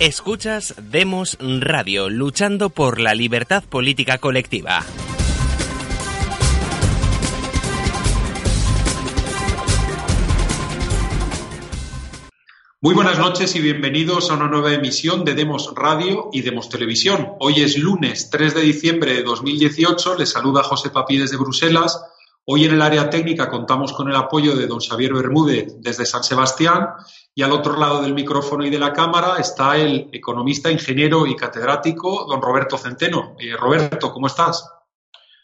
Escuchas Demos Radio, luchando por la libertad política colectiva. Muy buenas noches y bienvenidos a una nueva emisión de Demos Radio y Demos Televisión. Hoy es lunes 3 de diciembre de 2018. Les saluda José Papí desde Bruselas. Hoy en el área técnica contamos con el apoyo de don Xavier Bermúdez desde San Sebastián y al otro lado del micrófono y de la cámara está el economista, ingeniero y catedrático don Roberto Centeno. Eh, Roberto, ¿cómo estás?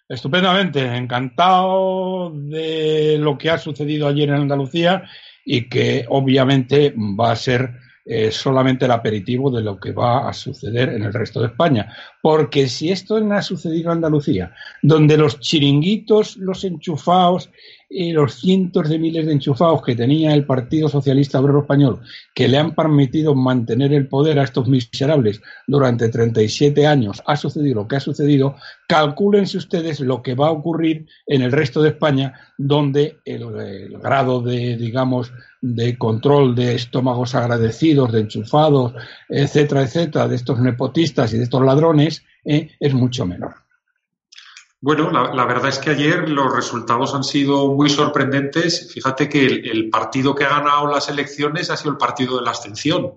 Estupendamente, encantado de lo que ha sucedido ayer en Andalucía y que obviamente va a ser eh, solamente el aperitivo de lo que va a suceder en el resto de España. Porque si esto no ha sucedido en Andalucía, donde los chiringuitos, los enchufados y los cientos de miles de enchufados que tenía el Partido Socialista Obrero Español, que le han permitido mantener el poder a estos miserables durante 37 años, ha sucedido lo que ha sucedido, calcúlense ustedes lo que va a ocurrir en el resto de España, donde el, grado de, digamos, de control de estómagos agradecidos, de enchufados, etcétera, etcétera, de estos nepotistas y de estos ladrones, eh, es mucho menor. Bueno, la, verdad es que ayer los resultados han sido muy sorprendentes. Fíjate que el, partido que ha ganado las elecciones ha sido el partido de la abstención,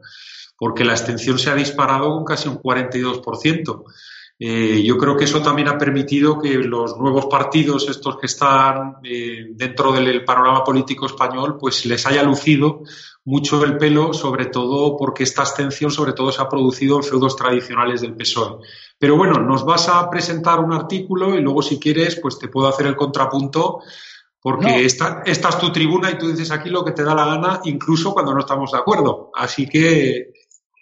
porque la abstención se ha disparado con casi un 42%. Eh, yo creo que eso también ha permitido que los nuevos partidos, estos que están eh, dentro del panorama político español, pues les haya lucido mucho el pelo, sobre todo porque esta abstención, sobre todo, se ha producido en feudos tradicionales del PSOE. Pero bueno, nos vas a presentar un artículo y luego, si quieres, pues te puedo hacer el contrapunto porque esta, esta, es tu tribuna y tú dices aquí lo que te da la gana, incluso cuando no estamos de acuerdo. Así que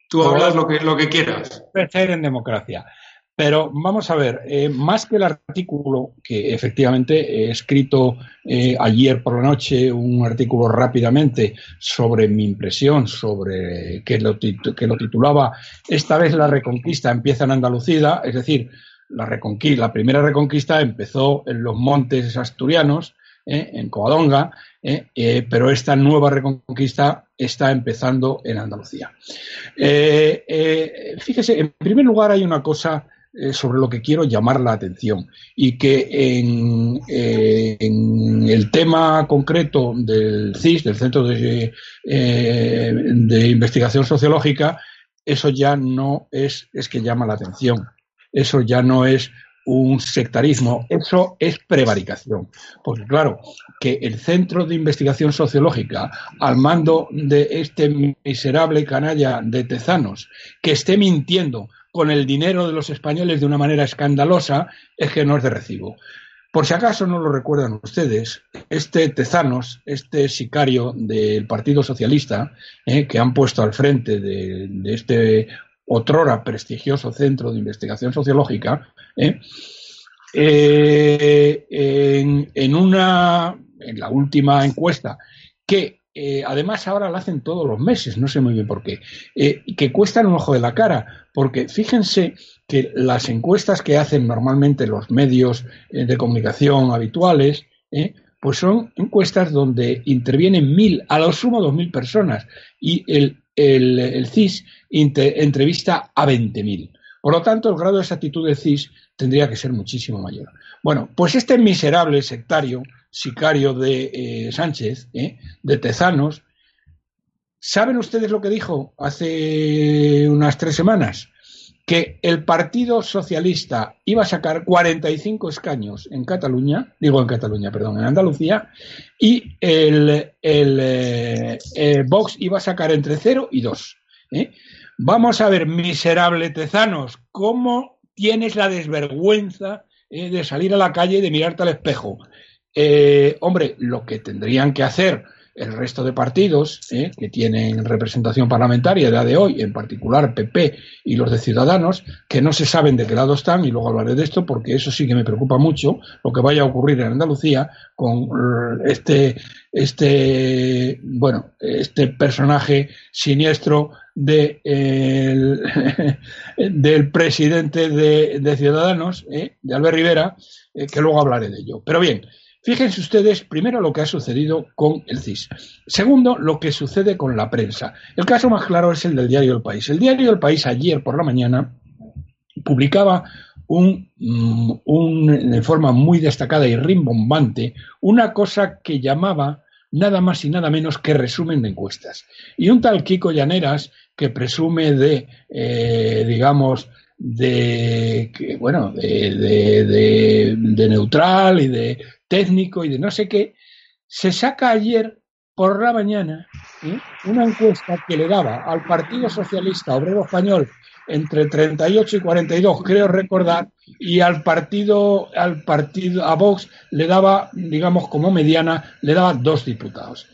tú hablas lo que, lo que quieras. Crecer en democracia. Pero vamos a ver, eh, más que el artículo, que efectivamente he escrito eh, ayer por la noche un artículo rápidamente sobre mi impresión, sobre que lo, que lo titulaba Esta vez la reconquista empieza en Andalucía, es decir, la, reconquista, la primera reconquista empezó en los montes asturianos, eh, en Covadonga, pero esta nueva reconquista está empezando en Andalucía. fíjese, en primer lugar hay una cosa eh, sobre lo que quiero llamar la atención y que en, eh, el tema concreto del CIS, del Centro de, eh, de, Investigación Sociológica, eso ya no es, es que llama la atención. Eso ya no es un sectarismo, eso es prevaricación. Porque claro, que el Centro de Investigación Sociológica, al mando de este miserable canalla de Tezanos, que esté mintiendo con el dinero de los españoles de una manera escandalosa es que no es de recibo. Por si acaso no lo recuerdan ustedes, este Tezanos, este sicario del Partido Socialista, eh, que han puesto al frente de, este otrora prestigioso centro de investigación sociológica, eh, eh, en, en, una, en la última encuesta que eh, además ahora la hacen todos los meses, no sé muy bien por qué, eh, que cuestan un ojo de la cara, porque fíjense que las encuestas que hacen normalmente los medios eh, de comunicación habituales, pues son encuestas donde intervienen mil, a lo sumo dos mil personas, y el, el, CIS entrevista a veinte mil. Por lo tanto, el grado de exactitud del CIS tendría que ser muchísimo mayor. Bueno, pues este miserable sectario sicario de eh, Sánchez, ¿eh? de Tezanos. ¿Saben ustedes lo que dijo hace unas tres semanas? Que el Partido Socialista iba a sacar 45 escaños en Cataluña, digo en Cataluña, perdón, en Andalucía, y el, el eh, Vox iba a sacar entre 0 y 2. Vamos a ver, miserable Tezanos, ¿cómo tienes la desvergüenza de salir a la calle y de mirarte al espejo? Eh, hombre, lo que tendrían que hacer el resto de partidos eh, que tienen representación parlamentaria de, de hoy, en particular PP y los de Ciudadanos, que no se saben de qué lado están, y luego hablaré de esto porque eso sí que me preocupa mucho, lo que vaya a ocurrir en Andalucía con este, este, bueno, este personaje siniestro de, del presidente de, Ciudadanos, eh, de Albert Rivera, que luego hablaré de ello. Pero bien, Fíjense ustedes, primero, lo que ha sucedido con el CIS. Segundo, lo que sucede con la prensa. El caso más claro es el del diario El País. El diario El País ayer por la mañana publicaba un, mm, de forma muy destacada y rimbombante una cosa que llamaba nada más y nada menos que resumen de encuestas. Y un tal Kiko Llaneras, que presume de, eh, digamos, de, bueno, de, neutral y de técnico y de no sé qué, se saca ayer por la mañana ¿eh? una encuesta que le daba al Partido Socialista Obrero Español entre 38 y 42, creo recordar, y al partido, al partido, a Vox le daba, digamos, como mediana, le daba dos diputados.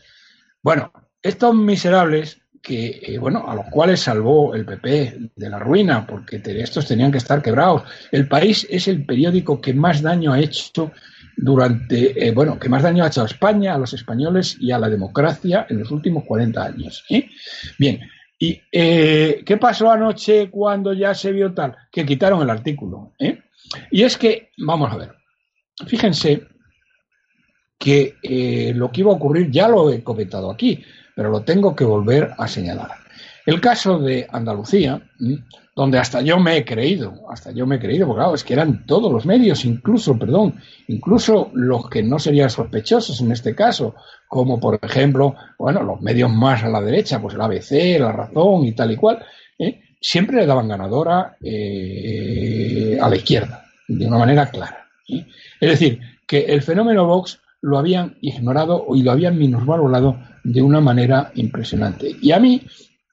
Bueno, estos miserables que, eh, bueno, a los cuales salvó el PP de la ruina, porque estos tenían que estar quebrados. El país es el periódico que más daño ha hecho durante, eh, bueno, que más daño ha hecho a España, a los españoles y a la democracia en los últimos 40 años. ¿eh? Bien, ¿y qué pasó anoche cuando ya se vio tal? Que quitaron el artículo. Y es que, vamos a ver, fíjense que lo que iba a ocurrir ya lo he comentado aquí pero lo tengo que volver a señalar. El caso de Andalucía, donde hasta yo me he creído, hasta yo me he creído, porque claro, es que eran todos los medios, incluso, perdón, incluso los que no serían sospechosos en este caso, como por ejemplo, bueno, los medios más a la derecha, pues el ABC, La Razón y tal y cual, ¿eh? siempre le daban ganadora eh, a la izquierda, de una manera clara. ¿eh? Es decir, que el fenómeno Vox lo habían ignorado y lo habían minusvalorado de una manera impresionante. Y a mí,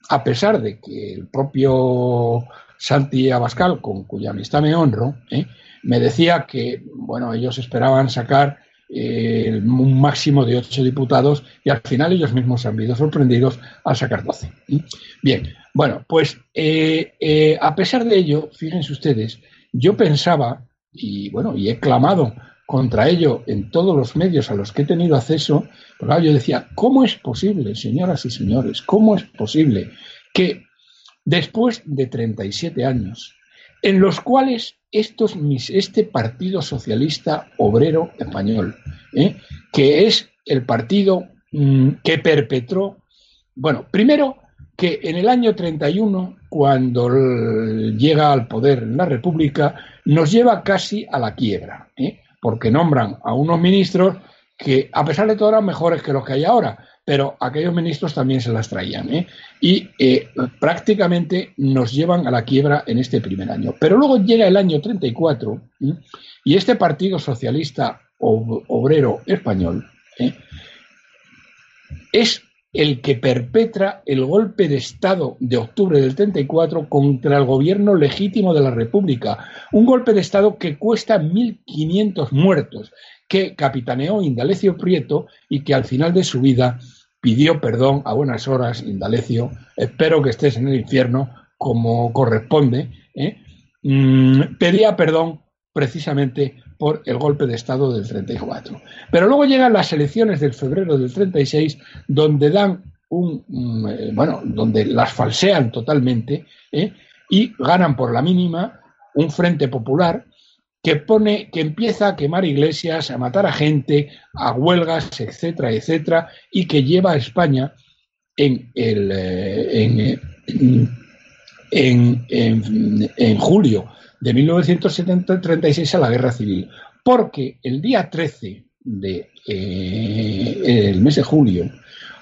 a pesar de que el propio Santi Abascal, con cuya amistad me honro, ¿eh? me decía que bueno, ellos esperaban sacar eh, un máximo de ocho diputados y al final ellos mismos se han visto sorprendidos al sacar doce. ¿eh? Bien, bueno, pues a pesar de ello, fíjense ustedes, yo pensaba, y bueno, y he clamado contra ello en todos los medios a los que he tenido acceso, yo decía, ¿cómo es posible, señoras y señores, cómo es posible que después de 37 años, en los cuales estos, este Partido Socialista Obrero Español, ¿eh? que es el partido mm, que perpetró, bueno, primero que en el año 31, cuando llega al poder la República, nos lleva casi a la quiebra. ¿eh? Porque nombran a unos ministros que, a pesar de todo, eran mejores que los que hay ahora, pero aquellos ministros también se las traían. ¿eh? Y eh, prácticamente nos llevan a la quiebra en este primer año. Pero luego llega el año 34 y este Partido Socialista Obrero Español ¿eh? es el que perpetra el golpe de Estado de octubre del 34 contra el gobierno legítimo de la República. Un golpe de Estado que cuesta 1.500 muertos, que capitaneó Indalecio Prieto y que al final de su vida pidió perdón a buenas horas, Indalecio. Espero que estés en el infierno como corresponde. ¿eh? Mm, pedía perdón precisamente por el golpe de Estado del 34. Pero luego llegan las elecciones del febrero del 36, donde dan un, mm, eh, bueno, donde las falsean totalmente ¿eh? y ganan por la mínima un frente popular que pone, que empieza a quemar iglesias, a matar a gente, a huelgas, etcétera, etcétera, y que lleva a España en el eh, en, en julio de 1936 a la Guerra Civil, porque el día 13 del de, eh, mes de julio,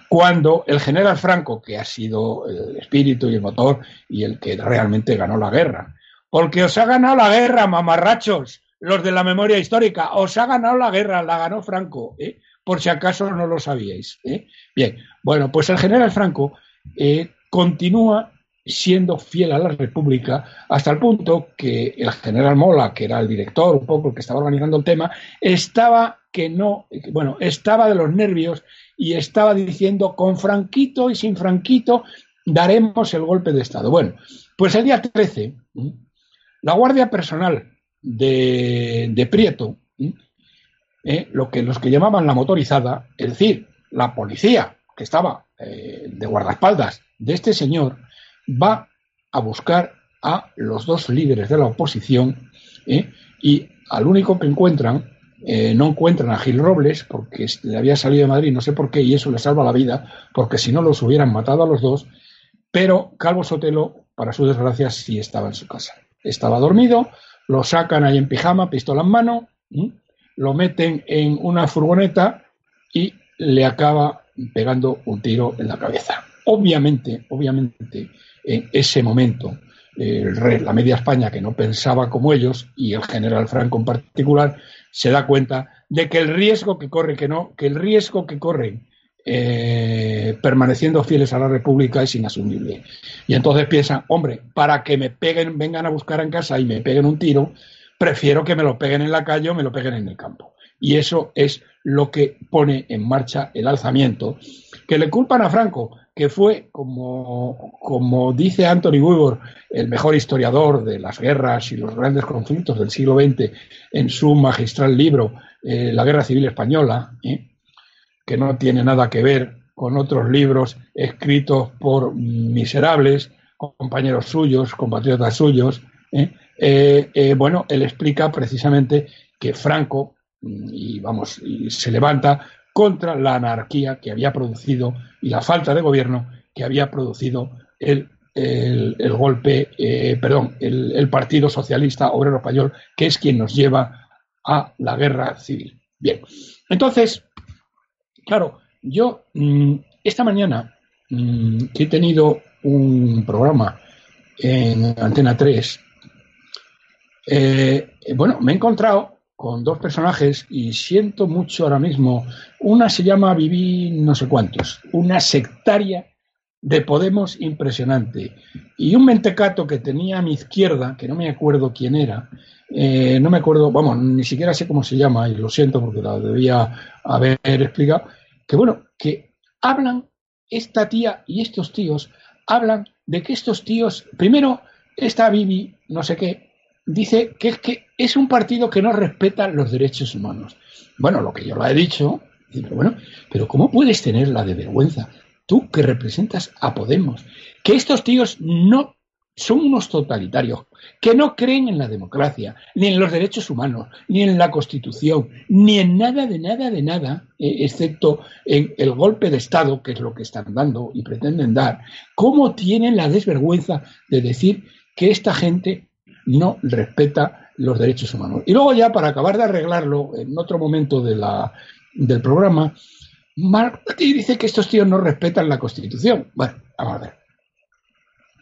cuando el general Franco, que ha sido el espíritu y el motor y el que realmente ganó la guerra, porque os ha ganado la guerra, mamarrachos, los de la memoria histórica, os ha ganado la guerra, la ganó Franco, ¿eh? por si acaso no lo sabíais. ¿eh? Bien, bueno, pues el general Franco continúa siendo fiel a la República hasta el punto que el general Mola, que era el director, un poco el que estaba organizando el tema, estaba que no, bueno, estaba de los nervios y estaba diciendo con Franquito y sin Franquito daremos el golpe de Estado. Bueno, pues el día 13, la Guardia Personal de, Prieto, ¿eh? lo que los que llamaban la motorizada, es decir, la policía que estaba eh, de guardaespaldas de este señor, va a buscar a los dos líderes de la oposición ¿eh? y al único que encuentran eh, no encuentran a Gil Robles porque le había salido de Madrid, no sé por qué, y eso le salva la vida, porque si no los hubieran matado a los dos, pero Calvo Sotelo, para su desgracia, sí estaba en su casa. Estaba dormido, lo sacan ahí en pijama, pistola en mano, lo meten en una furgoneta y le acaba pegando un tiro en la cabeza. Obviamente, obviamente, en ese momento, el rey, la media España, que no pensaba como ellos, y el general Franco en particular, se da cuenta de que el riesgo que corre, que no, que el riesgo que corren eh, permaneciendo fieles a la República es inasumible. Y entonces piensa, hombre, para que me peguen, vengan a buscar en casa y me peguen un tiro, prefiero que me lo peguen en la calle o me lo peguen en el campo. Y eso es lo que pone en marcha el alzamiento, que le culpan a Franco, que fue, como, como dice Anthony Weber, el mejor historiador de las guerras y los grandes conflictos del siglo XX, en su magistral libro, eh, La Guerra Civil Española, ¿eh? que no tiene nada que ver con otros libros escritos por miserables, compañeros suyos, compatriotas suyos. ¿eh? Bueno, él explica precisamente que Franco, y vamos, se levanta contra la anarquía que había producido y la falta de gobierno que había producido el, golpe, perdón, el Partido Socialista Obrero Español, que es quien nos lleva a la guerra civil. Bien, entonces, Claro, yo mm, esta mañana mm, que he tenido un programa en Antena 3, eh, bueno, me he encontrado con dos personajes y siento mucho ahora mismo. Una se llama Viví no sé cuántos, una sectaria de Podemos impresionante. Y un mentecato que tenía a mi izquierda, que no me acuerdo quién era, eh, no me acuerdo, vamos, ni siquiera sé cómo se llama, y lo siento porque la debía haber explicado, que bueno, que hablan, esta tía y estos tíos hablan de que estos tíos, primero, esta Bibi, no sé qué, dice que es que es un partido que no respeta los derechos humanos. Bueno, lo que yo lo he dicho, pero bueno, pero ¿cómo puedes tener la de vergüenza? Tú que representas a Podemos, que estos tíos no son unos totalitarios que no creen en la democracia, ni en los derechos humanos, ni en la Constitución, ni en nada de nada de nada, eh, excepto en el golpe de Estado, que es lo que están dando y pretenden dar. ¿Cómo tienen la desvergüenza de decir que esta gente no respeta los derechos humanos? Y luego ya, para acabar de arreglarlo, en otro momento de la, del programa, Martí dice que estos tíos no respetan la Constitución. Bueno, vamos a ver.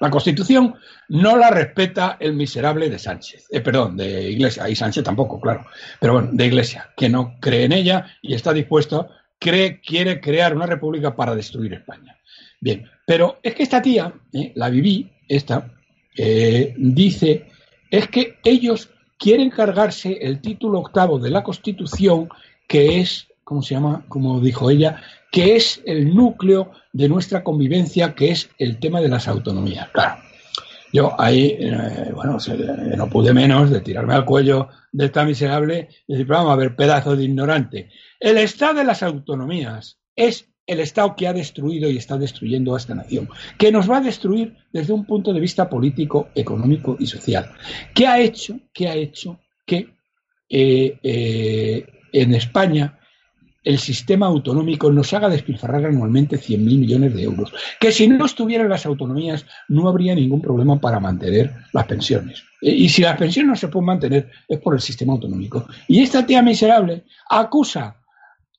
La Constitución no la respeta el miserable de Sánchez, eh, perdón, de Iglesia, y Sánchez tampoco, claro, pero bueno, de Iglesia, que no cree en ella y está dispuesto, cree, quiere crear una república para destruir España. Bien, pero es que esta tía, eh, la viví, esta, eh, dice, es que ellos quieren cargarse el título octavo de la Constitución, que es, ¿cómo se llama? Como dijo ella, que es el núcleo de nuestra convivencia, que es el tema de las autonomías. Claro, yo ahí, eh, bueno, no pude menos de tirarme al cuello de esta miserable y decir, vamos a ver, pedazo de ignorante. El Estado de las autonomías es el Estado que ha destruido y está destruyendo a esta nación, que nos va a destruir desde un punto de vista político, económico y social. ¿Qué ha hecho? ¿Qué ha hecho que eh, eh, en España el sistema autonómico nos haga despilfarrar anualmente 100.000 millones de euros. Que si no estuvieran las autonomías no habría ningún problema para mantener las pensiones. E, y si las pensiones no se pueden mantener es por el sistema autonómico. Y esta tía miserable acusa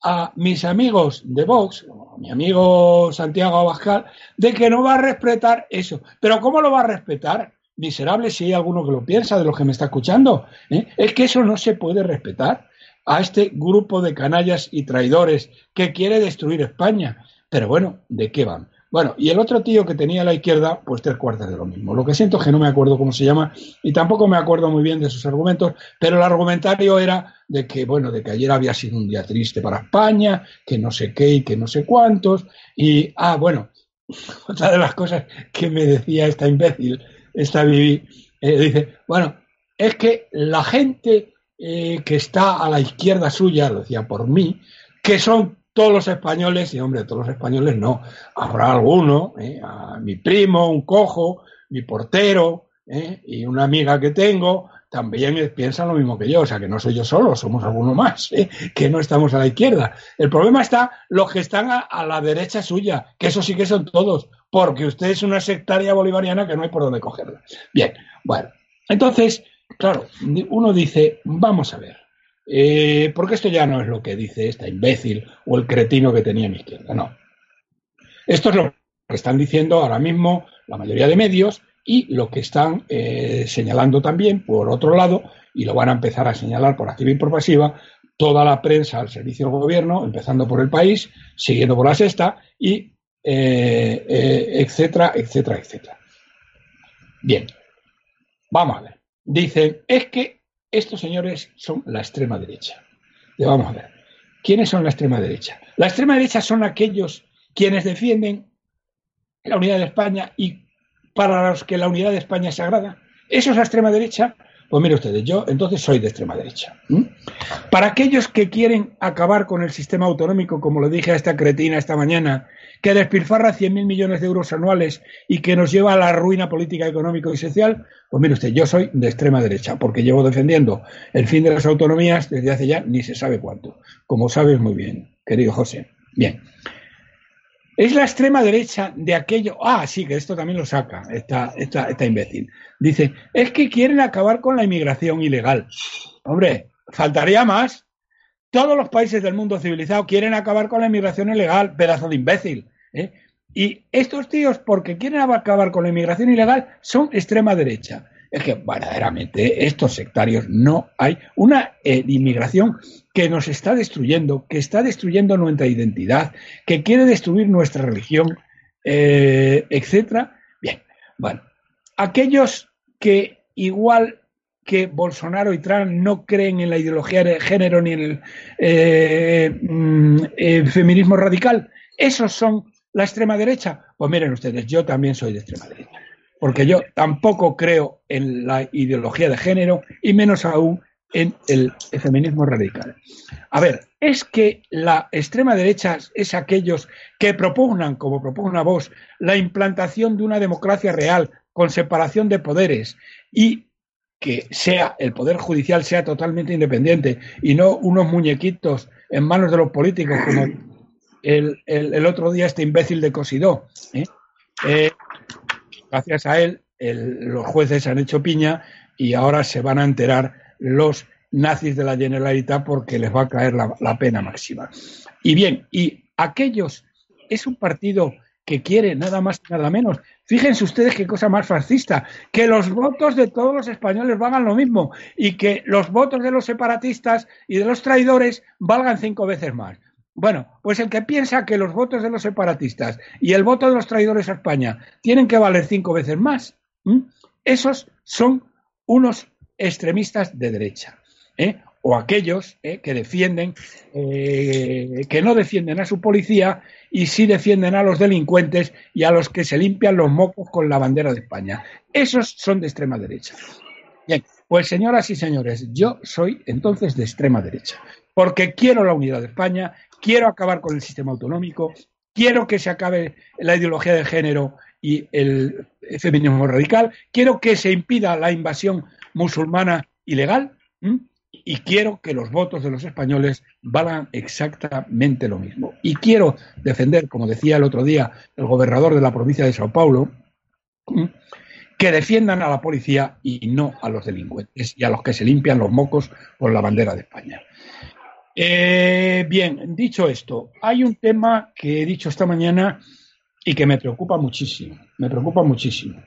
a mis amigos de Vox, mi amigo Santiago Abascal, de que no va a respetar eso. Pero ¿cómo lo va a respetar? Miserable, si hay alguno que lo piensa de los que me está escuchando. ¿eh? Es que eso no se puede respetar a este grupo de canallas y traidores que quiere destruir España. Pero bueno, ¿de qué van? Bueno, y el otro tío que tenía a la izquierda, pues tres cuartas de lo mismo. Lo que siento es que no me acuerdo cómo se llama y tampoco me acuerdo muy bien de sus argumentos, pero el argumentario era de que, bueno, de que ayer había sido un día triste para España, que no sé qué y que no sé cuántos. Y, ah, bueno, otra de las cosas que me decía esta imbécil, esta Vivi, eh, dice, bueno, es que la gente eh, que está a la izquierda suya, lo decía por mí, que son todos los españoles, y hombre, todos los españoles no, habrá alguno, eh, a mi primo, un cojo, mi portero, eh, y una amiga que tengo, también piensan lo mismo que yo, o sea que no soy yo solo, somos alguno más, ¿eh? que no estamos a la izquierda. El problema está los que están a, la derecha suya, que eso sí que son todos, porque usted es una sectaria bolivariana que no hay por dónde cogerla. Bien, bueno, entonces, claro, uno dice, vamos a ver, eh, porque esto ya no es lo que dice esta imbécil o el cretino que tenía a mi izquierda, no. Esto es lo que están diciendo ahora mismo la mayoría de medios y lo que están eh, señalando también, por otro lado, y lo van a empezar a señalar por activa y por pasiva, toda la prensa al servicio del gobierno, empezando por el país, siguiendo por la sexta, y eh, etcétera, etcétera, etcétera. Bien, vamos a ver. Dicen, es que estos señores son la extrema derecha. Vamos a ver, ¿quiénes son la extrema derecha? La extrema derecha son aquellos quienes defienden la unidad de España y para los que la unidad de España es sagrada. ¿Eso es la extrema derecha? Pues mire ustedes, yo entonces soy de extrema derecha. Para aquellos que quieren acabar con el sistema autonómico, como lo dije a esta cretina esta mañana, que despilfarra 100.000 millones de euros anuales y que nos lleva a la ruina política, económica y social, pues mire usted, yo soy de extrema derecha, porque llevo defendiendo el fin de las autonomías desde hace ya ni se sabe cuánto, como sabes muy bien, querido José. Bien, es la extrema derecha de aquello. Ah, sí, que esto también lo saca esta, esta, imbécil. Dice, es que quieren acabar con la inmigración ilegal. Hombre, faltaría más. Todos los países del mundo civilizado quieren acabar con la inmigración ilegal, pedazo de imbécil. ¿eh? Y estos tíos, porque quieren acabar con la inmigración ilegal, son extrema derecha es que verdaderamente estos sectarios no hay una eh, inmigración que nos está destruyendo, que está destruyendo nuestra identidad, que quiere destruir nuestra religión, eh, etcétera. Bien, bueno, aquellos que igual que Bolsonaro y Trump no creen en la ideología de género ni en el eh, mm, feminismo radical, esos son la extrema derecha. Pues miren ustedes, yo también soy de extrema derecha porque yo tampoco creo en la ideología de género y menos aún en el feminismo radical. A ver, es que la extrema derecha es aquellos que propugnan, como propugna vos, la implantación de una democracia real con separación de poderes y que sea el poder judicial sea totalmente independiente y no unos muñequitos en manos de los políticos como el, otro día este imbécil de Cosidó. ¿eh? Eh, gracias a él, los jueces han hecho piña y ahora se van a enterar los nazis de la Generalitat porque les va a caer la, pena máxima. Y bien, y aquellos, es un partido que quiere nada más y nada menos. Fíjense ustedes qué cosa más fascista, que los votos de todos los españoles valgan lo mismo y que los votos de los separatistas y de los traidores valgan cinco veces más. Bueno, pues el que piensa que los votos de los separatistas y el voto de los traidores a España tienen que valer cinco veces más, esos son unos extremistas de derecha. ¿eh? O aquellos ¿eh? que defienden, eh, que no defienden a su policía y sí defienden a los delincuentes y a los que se limpian los mocos con la bandera de España. Esos son de extrema derecha. Bien, pues señoras y señores, yo soy entonces de extrema derecha, porque quiero la unidad de España, quiero acabar con el sistema autonómico, quiero que se acabe la ideología de género y el feminismo radical, quiero que se impida la invasión musulmana ilegal y quiero que los votos de los españoles valgan exactamente lo mismo. Y quiero defender, como decía el otro día el gobernador de la provincia de Sao Paulo, que defiendan a la policía y no a los delincuentes y a los que se limpian los mocos con la bandera de España. Eh, bien, dicho esto, hay un tema que he dicho esta mañana y que me preocupa muchísimo, me preocupa muchísimo,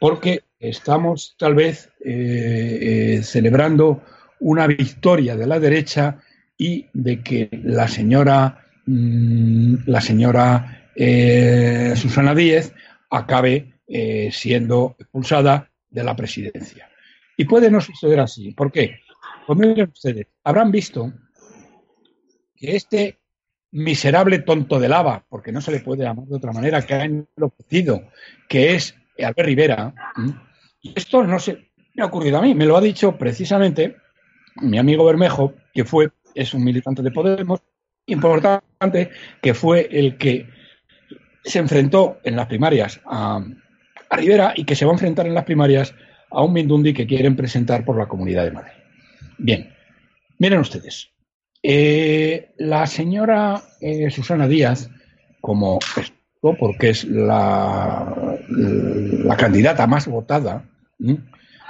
porque estamos tal vez eh, eh, celebrando una victoria de la derecha y de que la señora, mm, la señora Susana Díez acabe siendo expulsada de la presidencia. Y puede no suceder así. ¿Por qué? Pues ustedes, habrán visto que este miserable tonto de lava, porque no se le puede llamar de otra manera, que ha enloquecido, que es Albert Rivera, y esto no se me ha ocurrido a mí, me lo ha dicho precisamente mi amigo Bermejo, que fue, es un militante de Podemos, importante, que fue el que se enfrentó en las primarias a, Rivera y que se va a enfrentar en las primarias a un Mindundi que quieren presentar por la Comunidad de Madrid. Bien, miren ustedes. Eh, la señora eh, Susana Díaz, como porque es la, la candidata más votada,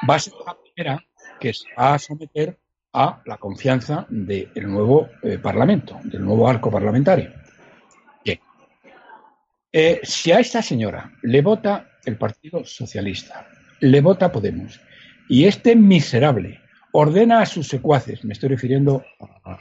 va a ser la primera que se va a someter a la confianza del nuevo eh, Parlamento, del nuevo arco parlamentario. Bien. Eh, si a esta señora le vota el Partido Socialista, le vota Podemos, y este miserable ordena a sus secuaces, me estoy refiriendo a,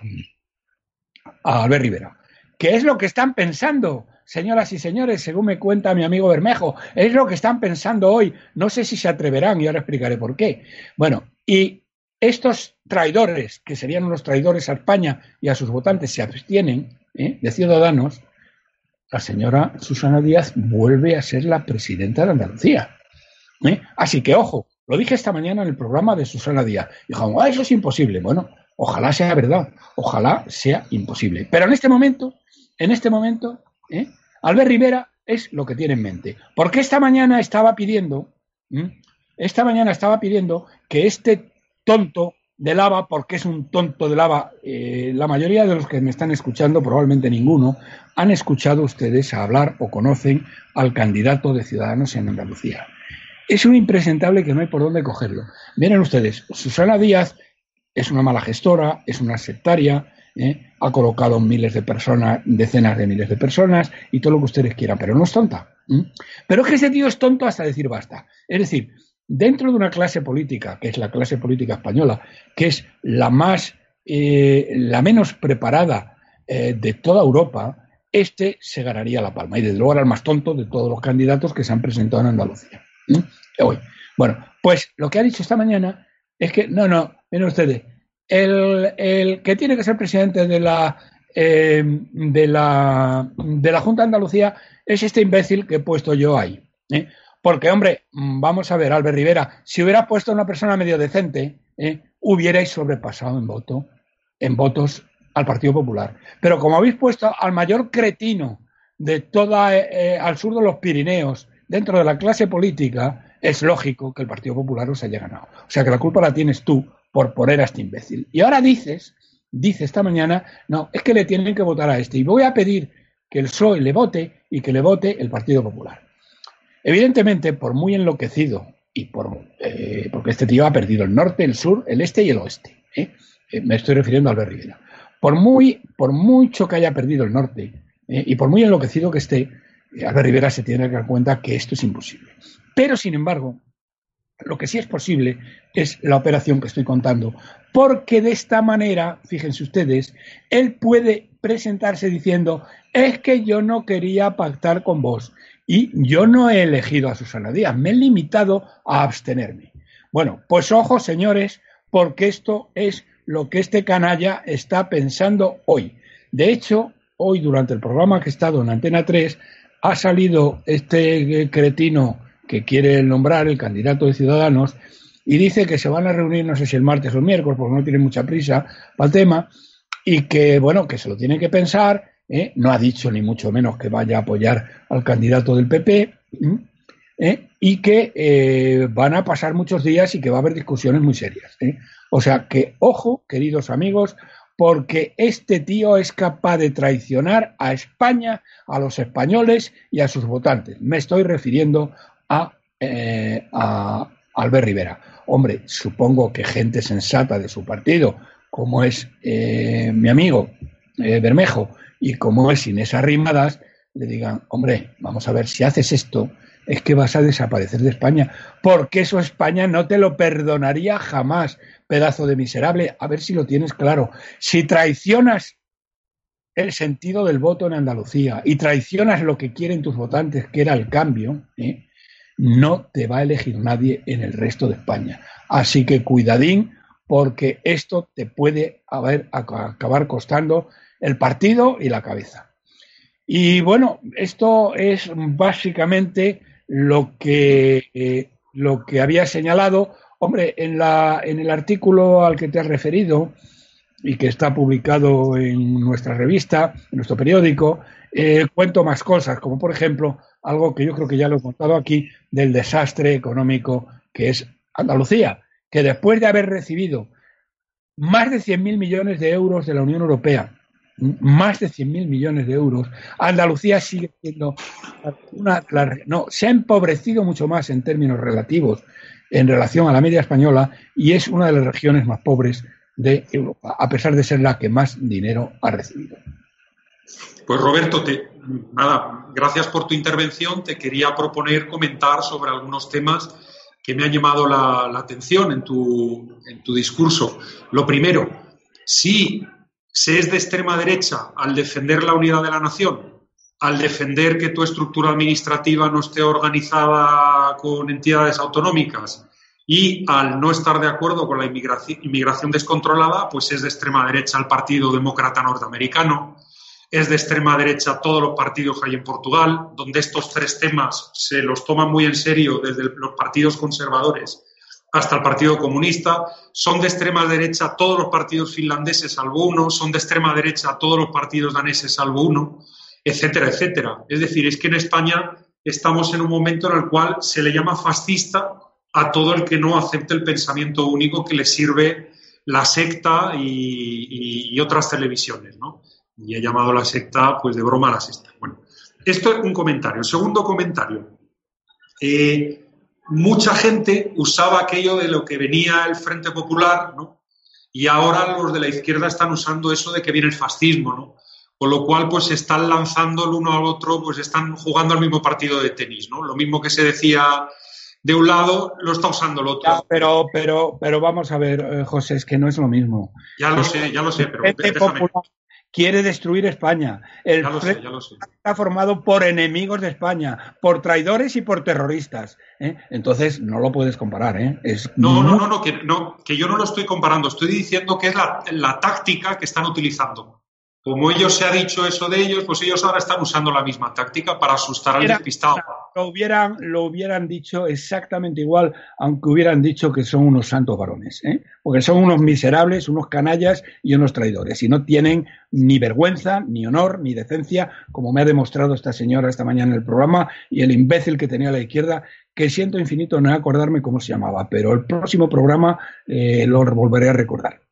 a Albert Rivera, ¿qué es lo que están pensando? señoras y señores, según me cuenta mi amigo Bermejo, es lo que están pensando hoy. No sé si se atreverán y ahora explicaré por qué. Bueno, y estos traidores, que serían unos traidores a España y a sus votantes, se abstienen ¿eh? de ciudadanos, la señora Susana Díaz vuelve a ser la presidenta de Andalucía. ¿eh? Así que, ojo, lo dije esta mañana en el programa de Susana Díaz. Dijo, ah, eso es imposible. Bueno, ojalá sea verdad, ojalá sea imposible. Pero en este momento, en este momento, ¿eh? Albert Rivera es lo que tiene en mente. Porque esta mañana estaba pidiendo, esta mañana estaba pidiendo que este tonto de lava, porque es un tonto de lava, eh, la mayoría de los que me están escuchando, probablemente ninguno, han escuchado ustedes hablar o conocen al candidato de Ciudadanos en Andalucía. Es un impresentable que no hay por dónde cogerlo. Miren ustedes, Susana Díaz es una mala gestora, es una sectaria, ¿eh? ha colocado miles de personas, decenas de miles de personas y todo lo que ustedes quieran, pero no es tonta. Pero es que ese tío es tonto hasta decir basta. Es decir, dentro de una clase política, que es la clase política española, que es la más, eh, la menos preparada eh, de toda Europa, este se ganaría la palma. Y desde luego era el más tonto de todos los candidatos que se han presentado en Andalucía. Hoy. Bueno, pues lo que ha dicho esta mañana es que, no, no, miren ustedes, el, que tiene que ser presidente de la, eh, de la, de la Junta de Andalucía es este imbécil que he puesto yo ahí. ¿eh? Porque, hombre, vamos a ver, Albert Rivera, si hubiera puesto a una persona medio decente, ¿eh? hubierais sobrepasado en voto, en votos al Partido Popular. Pero como habéis puesto al mayor cretino de toda al sur de los Pirineos dentro de la clase política, es lógico que el Partido Popular os haya ganado. O sea que la culpa la tienes tú por poner a este imbécil. Y ahora dices, dice esta mañana, no, es que le tienen que votar a este. Y voy a pedir que el PSOE le vote y que le vote el Partido Popular. Evidentemente, por muy enloquecido y por, eh, porque este tío ha perdido el norte, el sur, el este y el oeste. ¿eh? Eh, me estoy refiriendo a Albert Rivera. Por, muy, por mucho que haya perdido el norte y por muy enloquecido que esté, Albert Rivera se tiene que dar cuenta que esto es imposible. Pero, sin embargo, lo que sí es posible es la operación que estoy contando, porque de esta manera, fíjense ustedes, él puede presentarse diciendo, es que yo no quería pactar con vos y yo no he elegido a Susana Díaz, me he limitado a abstenerme. Bueno, pues ojo, señores, porque esto es lo que este canalla está pensando hoy. De hecho, hoy durante el programa que he estado en Antena 3, ha salido este cretino que quiere nombrar el candidato de Ciudadanos y dice que se van a reunir, no sé si el martes o el miércoles, porque no tiene mucha prisa para el tema, y que, bueno, que se lo tiene que pensar, ¿eh? no ha dicho ni mucho menos que vaya a apoyar al candidato del PP, ¿eh? y que eh, van a pasar muchos días y que va a haber discusiones muy serias. O sea que, ojo, queridos amigos, porque este tío es capaz de traicionar a España, a los españoles y a sus votantes. Me estoy refiriendo eh, a, Albert Rivera. Hombre, supongo que gente sensata de su partido, como es eh, mi amigo eh, Bermejo y como es Inés Arrimadas, le digan, hombre, vamos a ver, si haces esto, es que vas a desaparecer de España, porque eso España no te lo perdonaría jamás, pedazo de miserable. A ver si lo tienes claro. Si traicionas el sentido del voto en Andalucía y traicionas lo que quieren tus votantes, que era el cambio, ¿eh? no te va a elegir nadie en el resto de España. Así que cuidadín, porque esto te puede acabar costando el partido y la cabeza. Y bueno, esto es básicamente lo que, eh, lo que había señalado. Hombre, en, la, en el artículo al que te has referido y que está publicado en nuestra revista, en nuestro periódico, eh, cuento más cosas, como por ejemplo algo que yo creo que ya lo he contado aquí, del desastre económico que es Andalucía, que después de haber recibido más de 100.000 millones de euros de la Unión Europea, más de 100.000 millones de euros, Andalucía sigue siendo una... No, se ha empobrecido mucho más en términos relativos en relación a la media española y es una de las regiones más pobres de Europa, a pesar de ser la que más dinero ha recibido. Pues Roberto, nada, gracias por tu intervención. Te quería proponer comentar sobre algunos temas que me han llamado la, atención en tu, en tu discurso. Lo primero, si se es de extrema derecha al defender la unidad de la nación, al defender que tu estructura administrativa no esté organizada con entidades autonómicas y al no estar de acuerdo con la inmigración, inmigración descontrolada, pues es de extrema derecha el Partido Demócrata Norteamericano, es de extrema derecha todos los partidos que hay en Portugal, donde estos tres temas se los toman muy en serio desde los partidos conservadores hasta el Partido Comunista, son de extrema derecha todos los partidos finlandeses salvo uno, son de extrema derecha todos los partidos daneses salvo uno, etcétera, etcétera. Es decir, es que en España estamos en un momento en el cual se le llama fascista a todo el que no acepte el pensamiento único que le sirve la secta y, otras televisiones, ¿no? y he llamado la secta, pues de broma a la secta. Bueno, esto es un comentario. Segundo comentario. Eh, mucha gente usaba aquello de lo que venía el Frente Popular, ¿no? Y ahora los de la izquierda están usando eso de que viene el fascismo, ¿no? Con lo cual, pues están lanzando el uno al otro, pues están jugando al mismo partido de tenis, ¿no? Lo mismo que se decía de un lado, lo está usando el otro. pero, pero, pero vamos a ver, eh, José, es que no es lo mismo. Ya lo sé, ya lo sé, pero quiere destruir España. El está formado por enemigos de España, por traidores y por terroristas. ¿eh? Entonces no lo puedes comparar. ¿eh? Es no, no, no, no que, no, que yo no lo estoy comparando. Estoy diciendo que es la, la táctica que están utilizando. Como ellos se ha dicho eso de ellos, pues ellos ahora están usando la misma táctica para asustar al despistado. Lo hubieran, lo hubieran dicho exactamente igual, aunque hubieran dicho que son unos santos varones, ¿eh? porque son unos miserables, unos canallas y unos traidores, y no tienen ni vergüenza, ni honor, ni decencia, como me ha demostrado esta señora esta mañana en el programa, y el imbécil que tenía a la izquierda, que siento infinito no acordarme cómo se llamaba, pero el próximo programa eh, lo volveré a recordar.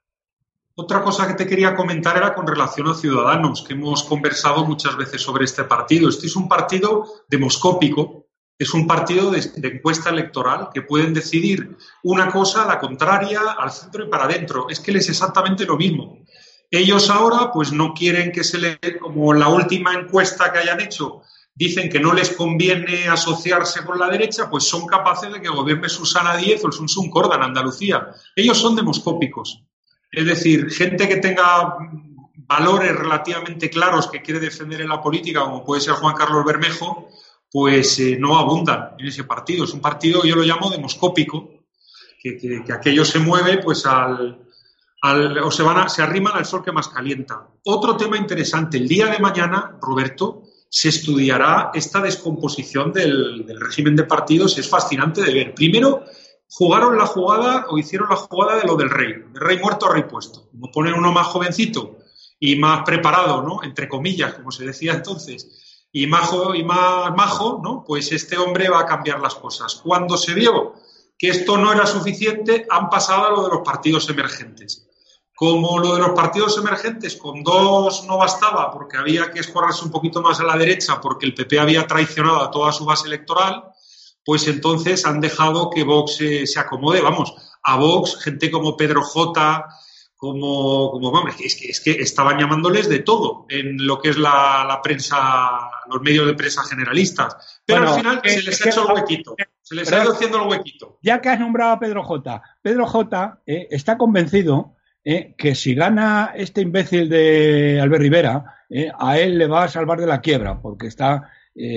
Otra cosa que te quería comentar era con relación a Ciudadanos, que hemos conversado muchas veces sobre este partido. Este es un partido demoscópico, es un partido de, encuesta electoral que pueden decidir una cosa, la contraria, al centro y para adentro. Es que les es exactamente lo mismo. Ellos ahora, pues no quieren que se le, como la última encuesta que hayan hecho, dicen que no les conviene asociarse con la derecha, pues son capaces de que gobierne Susana Díez o el Sun Corda en Andalucía. Ellos son demoscópicos. Es decir, gente que tenga valores relativamente claros que quiere defender en la política, como puede ser Juan Carlos Bermejo, pues eh, no abundan en ese partido. Es un partido, yo lo llamo demoscópico, que, aquello se mueve pues al, o se, van se arriman al sol que más calienta. Otro tema interesante, el día de mañana, Roberto, se estudiará esta descomposición del, del régimen de partidos. Es fascinante de ver. Primero, jugaron la jugada o hicieron la jugada de lo del rey, de rey muerto, rey puesto. Como ponen uno más jovencito y más preparado, ¿no? Entre comillas, como se decía entonces, y, majo, y más majo, ¿no? Pues este hombre va a cambiar las cosas. Cuando se vio que esto no era suficiente, han pasado a lo de los partidos emergentes. Como lo de los partidos emergentes con dos no bastaba porque había que escorrarse un poquito más a la derecha porque el PP había traicionado a toda su base electoral, pues entonces han dejado que Vox se acomode. Vamos, a Vox, gente como Pedro J., como, como vamos, es que, es que estaban llamándoles de todo en lo que es la, prensa, los medios de prensa generalistas. Pero al final se les ha hecho el huequito. Se les ha ido haciendo el huequito. Ya que has nombrado a Pedro J. Pedro J. Eh, está convencido eh, que si gana este imbécil de Albert Rivera, eh, a él le va a salvar de la quiebra, porque está,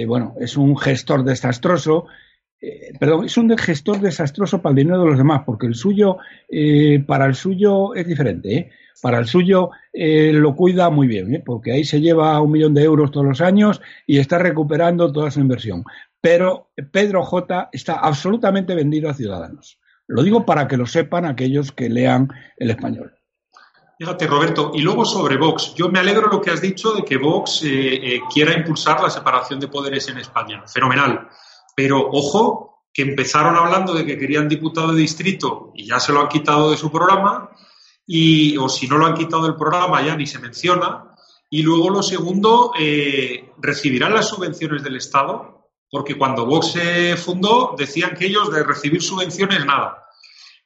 bueno, es un gestor desastroso eh, perdón, es un gestor desastroso para el dinero de los demás, porque el suyo, eh, para el suyo es diferente. ¿eh? Para el suyo lo cuida muy bien, porque ahí se lleva un millón de euros todos los años y está recuperando toda su inversión. Pero Pedro J está absolutamente vendido a Ciudadanos. Lo digo para que lo sepan aquellos que lean el español. Fíjate, Roberto, y luego sobre Vox. Yo me alegro lo que has dicho de que Vox quiera impulsar la separación de poderes en España. Fenomenal. Pero ojo, que empezaron hablando de que querían diputado de distrito y ya se lo han quitado de su programa, y, o si no lo han quitado del programa ya ni se menciona. Y luego lo segundo, eh, recibirán las subvenciones del Estado, porque cuando Vox se fundó decían que ellos de recibir subvenciones nada.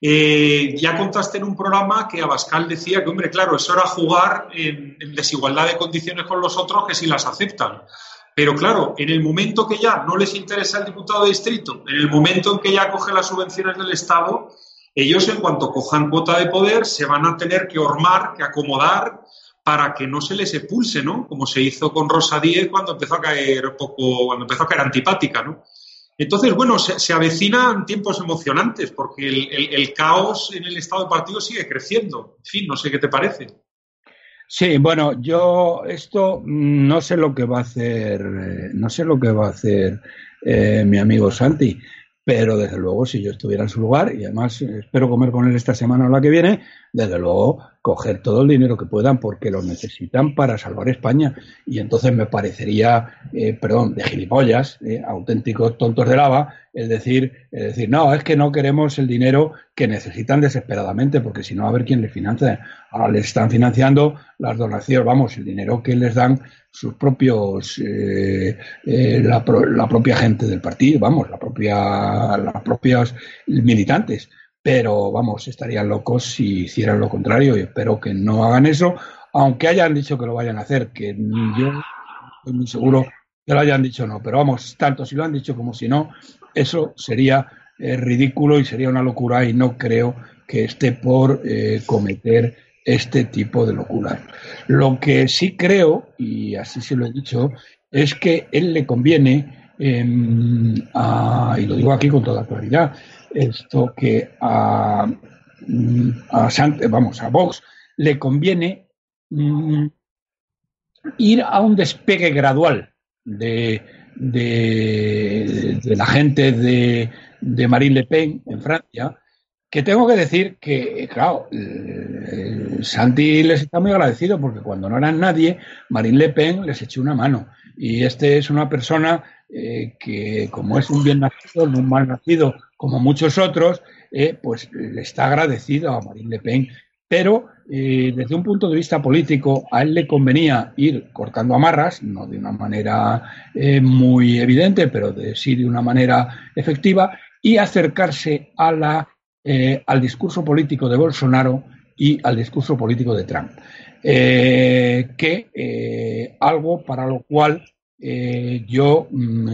Eh, ya contaste en un programa que Abascal decía que, hombre, claro, eso era jugar en, desigualdad de condiciones con los otros que si las aceptan. Pero claro, en el momento que ya no les interesa el diputado de distrito, en el momento en que ya coge las subvenciones del Estado, ellos en cuanto cojan cuota de poder se van a tener que ormar, que acomodar para que no se les expulse, ¿no? Como se hizo con Rosa Díez cuando empezó a caer poco, cuando empezó a caer antipática, ¿no? Entonces, bueno, se, avecinan tiempos emocionantes porque el, caos en el estado de partido sigue creciendo. En fin, no sé qué te parece. Sí, bueno, yo esto no sé lo que va a hacer, eh, no sé lo que va a hacer eh, mi amigo Santi, pero desde luego si yo estuviera en su lugar y además espero comer con él esta semana o la que viene, desde luego coger todo el dinero que puedan porque lo necesitan para salvar España. Y entonces me parecería, eh, perdón, de gilipollas, eh, auténticos tontos de lava, es decir, es decir, no, es que no queremos el dinero que necesitan desesperadamente, porque si no, a ver quién les financia. Ahora les están financiando las donaciones, vamos, el dinero que les dan sus propios, eh, la, la, propia gente del partido, vamos, la propia, las propias militantes pero vamos, estarían locos si hicieran lo contrario y espero que no hagan eso, aunque hayan dicho que lo vayan a hacer, que ni yo estoy muy seguro que lo hayan dicho no, pero vamos, tanto si lo han dicho como si no, eso sería eh, ridículo y sería una locura y no creo que esté por eh, cometer este tipo de locura. Lo que sí creo, y así se lo he dicho, es que él le conviene, em, y lo digo aquí con toda claridad, esto que a, a, vamos, a Vox le conviene mm, ir a un despegue gradual de, de, la gente de, de, Marine Le Pen en Francia, que tengo que decir que, claro, Santi les está muy agradecido porque cuando no eran nadie, Marine Le Pen les echó una mano. Y este es una persona eh, que, como es un bien nacido, no un mal nacido, como muchos otros, eh, pues le está agradecido a Marine Le Pen. Pero eh, desde un punto de vista político, a él le convenía ir cortando amarras, no de una manera eh, muy evidente, pero de, sí de una manera efectiva, y acercarse a la, al discurso político de Bolsonaro y al discurso político de Trump. que algo para lo cual yo mm,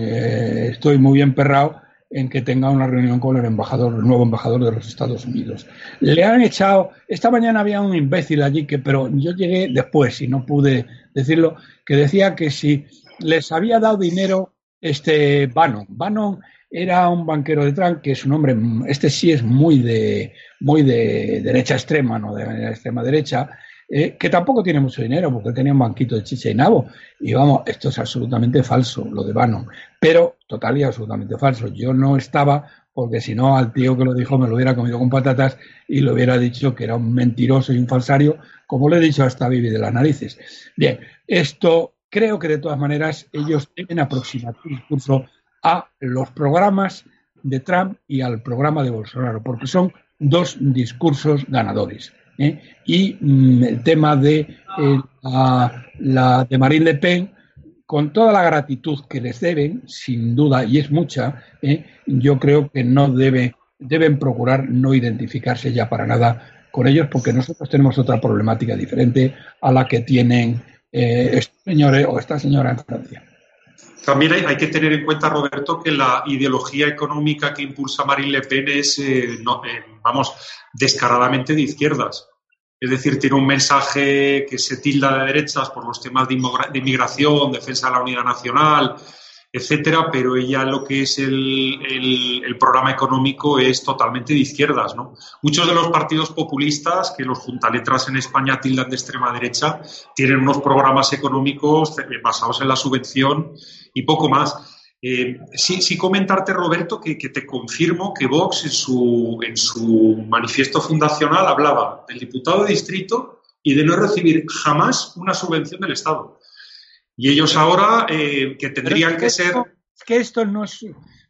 estoy muy emperrado en que tenga una reunión con el embajador, el nuevo embajador de los Estados Unidos. Le han echado, esta mañana había un imbécil allí que, pero yo llegué después y no pude decirlo, que decía que si les había dado dinero este Bannon, Bannon era un banquero de Trump que su nombre, este sí es muy de, muy de derecha extrema, no de extrema derecha, eh, que tampoco tiene mucho dinero porque tenía un banquito de chicha y nabo. Y vamos, esto es absolutamente falso, lo de Bannon. Pero total y absolutamente falso. Yo no estaba porque si no al tío que lo dijo me lo hubiera comido con patatas y le hubiera dicho que era un mentiroso y un falsario, como le he dicho hasta Vivi de las narices. Bien, esto creo que de todas maneras ellos deben aproximar su discurso a los programas de Trump y al programa de Bolsonaro, porque son dos discursos ganadores. ¿Eh? y mm, el tema de eh, la, de Marine Le Pen, con toda la gratitud que les deben, sin duda, y es mucha, ¿eh? yo creo que no debe, deben procurar no identificarse ya para nada con ellos, porque nosotros tenemos otra problemática diferente a la que tienen estos señores o esta señora en Francia. También hay, que tener en cuenta, Roberto, que la ideología económica que impulsa Marine Le Pen es, vamos, descaradamente de izquierdas. Es decir, tiene un mensaje que se tilda de derechas por los temas de, inmigración, defensa de la unidad nacional, etcétera, pero ella lo que es el, el, programa económico es totalmente de izquierdas, ¿no? Muchos de los partidos populistas que los juntaletras en España tildan de extrema derecha tienen unos programas económicos basados en la subvención y poco más. Eh, sí, sí, comentarte, Roberto, que, que, te confirmo que Vox en su, en su manifiesto fundacional hablaba del diputado de distrito y de no recibir jamás una subvención del Estado. Y ellos ahora, eh, que tendrían que, ser... Es que esto no es...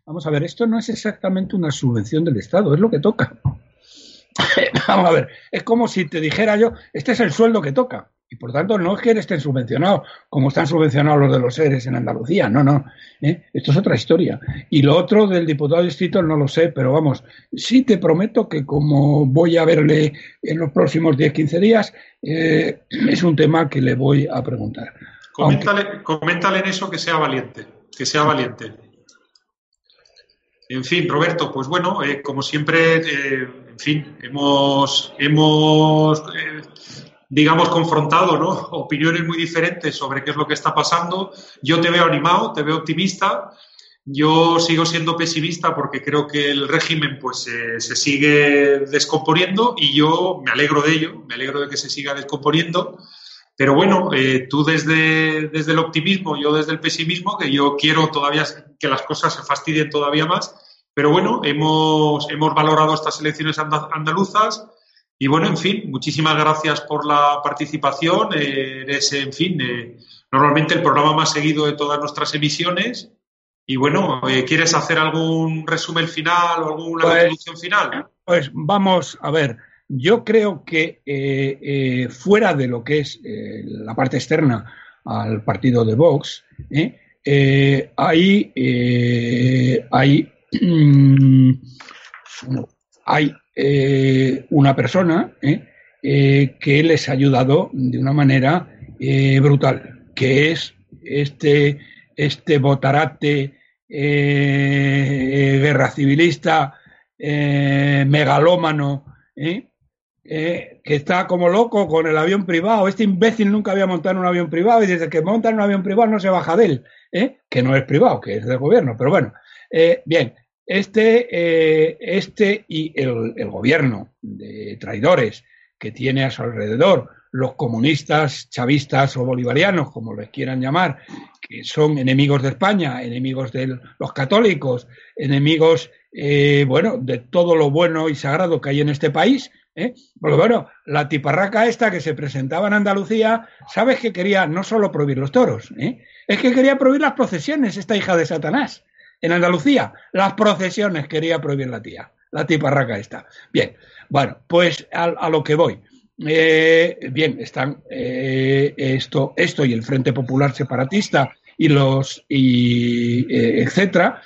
vamos a ver, esto no es exactamente una subvención del Estado, es lo que toca. vamos a ver, es como si te dijera yo, este es el sueldo que toca. Y por tanto, no es que estén subvencionados como están subvencionados los de los seres en Andalucía, no, no. ¿eh? Esto es otra historia. Y lo otro del diputado de distrito no lo sé, pero vamos, sí te prometo que como voy a verle en los próximos 10-15 días, eh, es un tema que le voy a preguntar. Coméntale, en eso que sea valiente, que sea valiente. En fin, Roberto, pues bueno, eh, como siempre, en fin, hemos, hemos digamos, confrontado ¿no? opiniones muy diferentes sobre qué es lo que está pasando. Yo te veo animado, te veo optimista. Yo sigo siendo pesimista porque creo que el régimen pues se sigue descomponiendo y yo me alegro de ello, me alegro de que se siga descomponiendo. Pero bueno, eh, tú desde, desde el optimismo, yo desde el pesimismo, que yo quiero todavía que las cosas se fastidien todavía más. Pero bueno, hemos, hemos valorado estas elecciones andaluzas, y bueno, en fin, muchísimas gracias por la participación. Eh, eres, en fin, eh, normalmente el programa más seguido de todas nuestras emisiones. Y bueno, eh, ¿quieres hacer algún resumen final o alguna pues, conclusión final? Pues vamos a ver. Yo creo que fuera de lo que es la parte externa al partido de Vox, hay, hay, hay eh, una persona eh, eh, que les ha ayudado de una manera brutal, que es este, este botarate guerra civilista, megalómano, que está como loco con el avión privado. Este imbécil nunca había montado un avión privado y desde que monta un avión privado no se baja de él, que no es privado, que es del gobierno. Pero bueno, bien, este, eh, este y el, gobierno de traidores que tiene a su alrededor, los comunistas, chavistas o bolivarianos, como les quieran llamar, que son enemigos de España, enemigos de los católicos, enemigos, eh, bueno, de todo lo bueno y sagrado que hay en este país. ¿eh? Porque bueno, la tiparraca esta que se presentaba en Andalucía, ¿sabes que quería no solo prohibir los toros? ¿eh? Es que quería prohibir las procesiones, esta hija de Satanás en Andalucía. Las procesiones quería prohibir la tía, la tiparraca esta. Bien, bueno, pues a, lo que voy. Eh, bien, están eh, esto, esto y el Frente Popular Separatista y los y eh, etcétera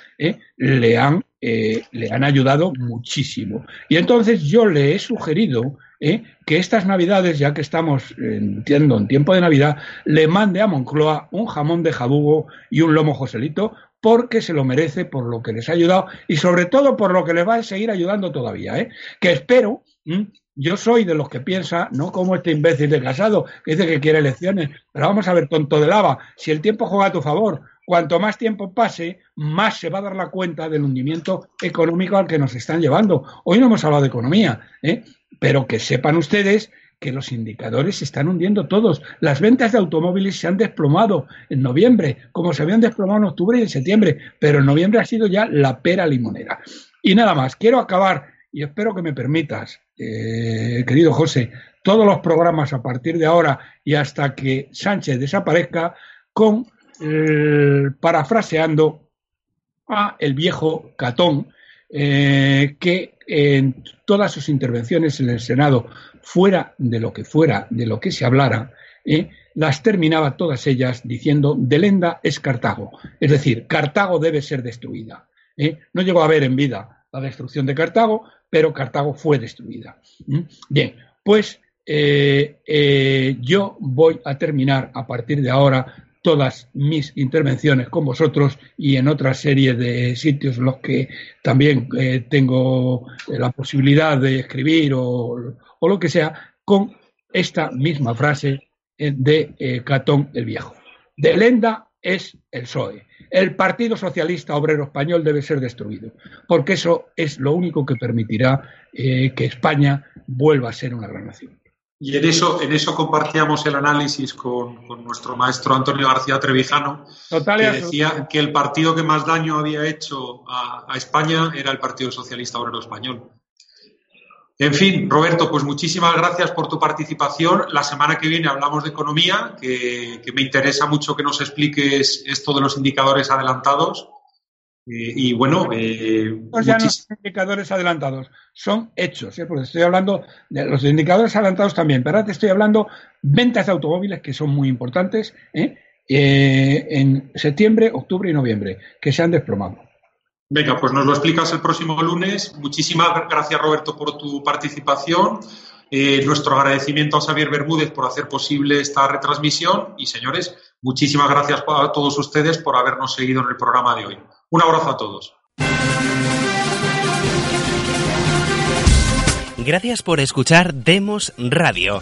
le han le han ayudado muchísimo. Y entonces yo le he sugerido que estas Navidades, ya que estamos, entiendo, en tiempo de Navidad, le mande a Moncloa un jamón de jabugo y un lomo Joselito, porque se lo merece por lo que les ha ayudado y sobre todo por lo que les va a seguir ayudando todavía. ¿eh? Que espero, yo soy de los que piensa, no como este imbécil de casado que dice que quiere elecciones, pero vamos a ver, tonto de lava, si el tiempo juega a tu favor, cuanto más tiempo pase, más se va a dar la cuenta del hundimiento económico al que nos están llevando. Hoy no hemos hablado de economía, ¿eh? pero que sepan ustedes que los indicadores se están hundiendo todos. Las ventas de automóviles se han desplomado en noviembre, como se habían desplomado en octubre y en septiembre, pero en noviembre ha sido ya la pera limonera. Y nada más, quiero acabar, y espero que me permitas, eh, querido José, todos los programas a partir de ahora y hasta que Sánchez desaparezca, con eh, parafraseando a el viejo Catón, eh, que en todas sus intervenciones en el Senado fuera de lo que fuera, de lo que se hablara, ¿eh? las terminaba todas ellas diciendo Delenda es Cartago. Es decir, Cartago debe ser destruida. ¿eh? No llegó a haber en vida la destrucción de Cartago, pero Cartago fue destruida. Bien, pues eh, yo voy a terminar a partir de ahora todas mis intervenciones con vosotros y en otra serie de sitios en los que también tengo la posibilidad de escribir o, o lo que sea, con esta misma frase eh, de eh, Catón el Viejo. De Lenda es el PSOE. El Partido Socialista Obrero Español debe ser destruido, porque eso es lo único que permitirá eh, que España vuelva a ser una gran nación. Y en eso, en eso compartíamos el análisis con, nuestro maestro Antonio García Trevijano, que decía que el partido que más daño había hecho a España era el Partido Socialista Obrero Español. En fin, Roberto, pues muchísimas gracias por tu participación. La semana que viene hablamos de economía, que, me interesa mucho que nos expliques esto de los indicadores adelantados. Eh, y bueno, eh, ya no son indicadores adelantados, son hechos, ¿eh? porque estoy hablando de los indicadores adelantados también, pero ahora te estoy hablando ventas de automóviles que son muy importantes ¿eh? en septiembre, octubre y noviembre, que se han desplomado. Venga, pues nos lo explicas el próximo lunes. Muchísimas gracias, Roberto, por tu participación. nuestro agradecimiento a Xavier Bermúdez por hacer posible esta retransmisión y, señores, muchísimas gracias a todos ustedes por habernos seguido en el programa de hoy. Un abrazo a todos. Gracias por escuchar Demos Radio.